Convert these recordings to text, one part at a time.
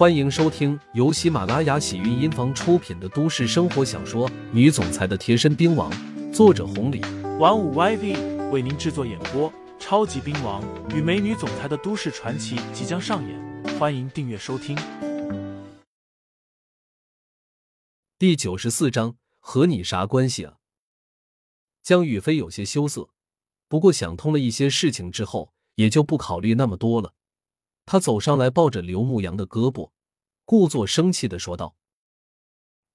欢迎收听由喜马拉雅喜韵音房出品的都市生活小说《女总裁的贴身兵王》，作者红礼，玩五 YV 为您制作演播。超级兵王与美女总裁的都市传奇即将上演，欢迎订阅收听。第九十四章，和你啥关系啊？江宇飞有些羞涩，不过想通了一些事情之后，也就不考虑那么多了。他走上来，抱着刘牧阳的胳膊，故作生气的说道：“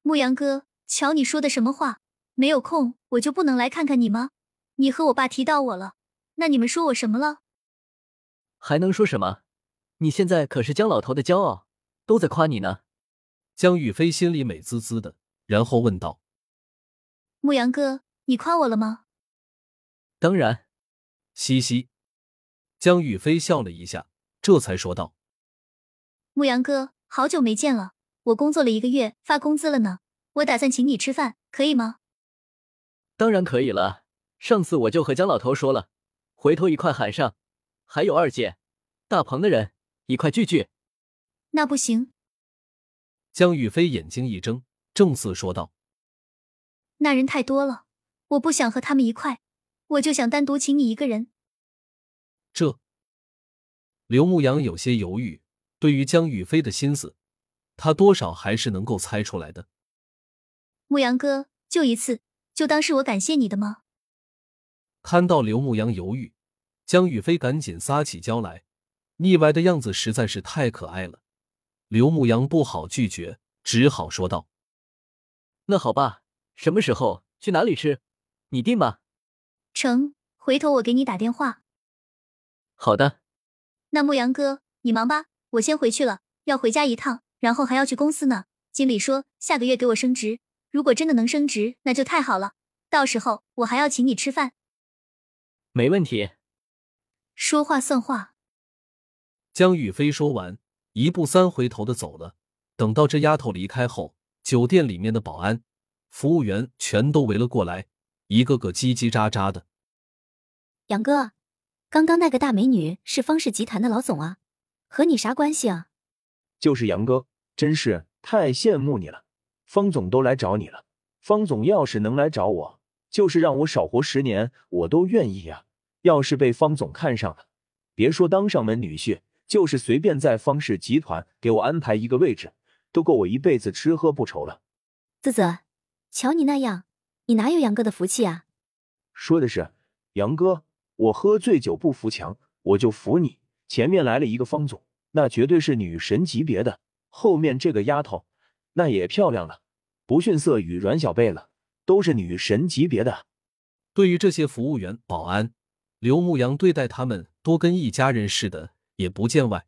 牧阳哥，瞧你说的什么话？没有空我就不能来看看你吗？你和我爸提到我了。”那你们说我什么了？还能说什么？你现在可是江老头的骄傲，都在夸你呢。江宇飞心里美滋滋的，然后问道：“牧阳哥，你夸我了吗？”当然。嘻嘻，江宇飞笑了一下，这才说道：“牧羊哥，好久没见了，我工作了一个月，发工资了呢，我打算请你吃饭，可以吗？”当然可以了。上次我就和江老头说了。回头一块喊上，还有二姐、大鹏的人一块聚聚。那不行。江雨飞眼睛一睁，正色说道：“那人太多了，我不想和他们一块，我就想单独请你一个人。”这，刘牧阳有些犹豫。对于江雨飞的心思，他多少还是能够猜出来的。牧阳哥，就一次，就当是我感谢你的吗？看到刘牧阳犹豫，江宇飞赶紧撒起娇来，腻歪的样子实在是太可爱了。刘牧阳不好拒绝，只好说道：“那好吧，什么时候去哪里吃，你定吧。”成，回头我给你打电话。好的。那牧羊哥，你忙吧，我先回去了，要回家一趟，然后还要去公司呢。经理说下个月给我升职，如果真的能升职，那就太好了，到时候我还要请你吃饭。没问题，说话算话。江宇飞说完，一步三回头的走了。等到这丫头离开后，酒店里面的保安、服务员全都围了过来，一个个叽叽喳喳的。杨哥，刚刚那个大美女是方氏集团的老总啊，和你啥关系啊？就是杨哥，真是太羡慕你了。方总都来找你了，方总要是能来找我。就是让我少活十年，我都愿意呀！要是被方总看上了，别说当上门女婿，就是随便在方氏集团给我安排一个位置，都够我一辈子吃喝不愁了。啧啧，瞧你那样，你哪有杨哥的福气啊？说的是杨哥，我喝醉酒不服强，我就服你。前面来了一个方总，那绝对是女神级别的；后面这个丫头，那也漂亮了，不逊色于阮小贝了。都是女神级别的。对于这些服务员、保安，刘牧阳对待他们多跟一家人似的，也不见外。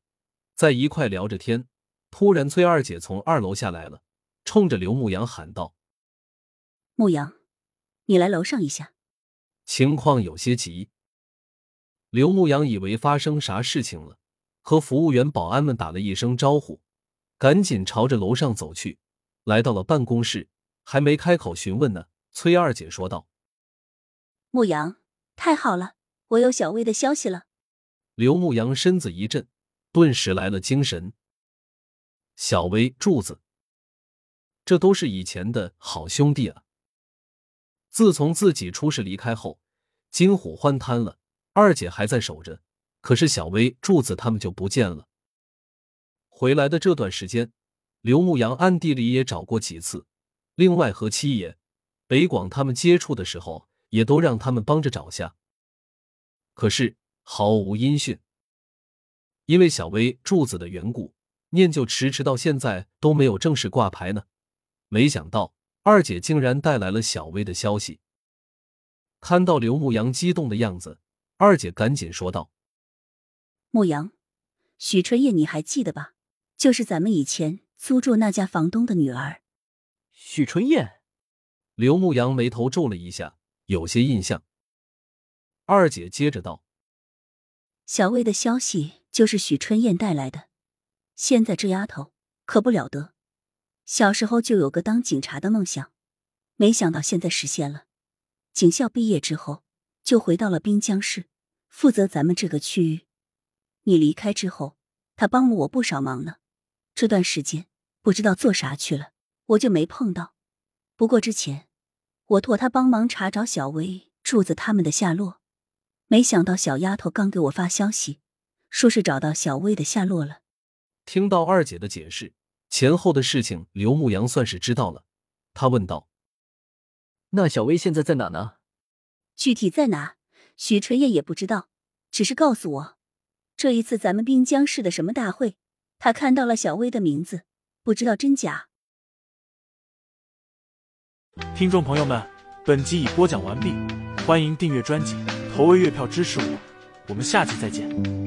在一块聊着天，突然崔二姐从二楼下来了，冲着刘牧阳喊道：“牧阳，你来楼上一下。”情况有些急。刘牧阳以为发生啥事情了，和服务员、保安们打了一声招呼，赶紧朝着楼上走去，来到了办公室。还没开口询问呢，崔二姐说道：“牧阳，太好了，我有小薇的消息了。”刘牧阳身子一震，顿时来了精神。小薇、柱子，这都是以前的好兄弟啊。自从自己出事离开后，金虎欢瘫了，二姐还在守着，可是小薇、柱子他们就不见了。回来的这段时间，刘牧阳暗地里也找过几次。另外，和七爷、北广他们接触的时候，也都让他们帮着找下，可是毫无音讯。因为小薇柱子的缘故，念旧迟迟到现在都没有正式挂牌呢。没想到二姐竟然带来了小薇的消息。看到刘牧阳激动的样子，二姐赶紧说道：“牧阳，许春燕，你还记得吧？就是咱们以前租住那家房东的女儿。”许春燕，刘牧阳眉头皱了一下，有些印象。二姐接着道：“小薇的消息就是许春燕带来的。现在这丫头可不了得，小时候就有个当警察的梦想，没想到现在实现了。警校毕业之后，就回到了滨江市，负责咱们这个区域。你离开之后，他帮了我不少忙呢。这段时间不知道做啥去了，我就没碰到。不过之前我托他帮忙查找小薇、柱子他们的下落，没想到小丫头刚给我发消息，说是找到小薇的下落了。听到二姐的解释，前后的事情刘牧阳算是知道了。他问道：“那小薇现在在哪呢？具体在哪，许春燕也不知道，只是告诉我，这一次咱们滨江市的什么大会，他看到了小薇的名字，不知道真假。”听众朋友们，本集已播讲完毕，欢迎订阅专辑，投喂月票支持我，我们下集再见。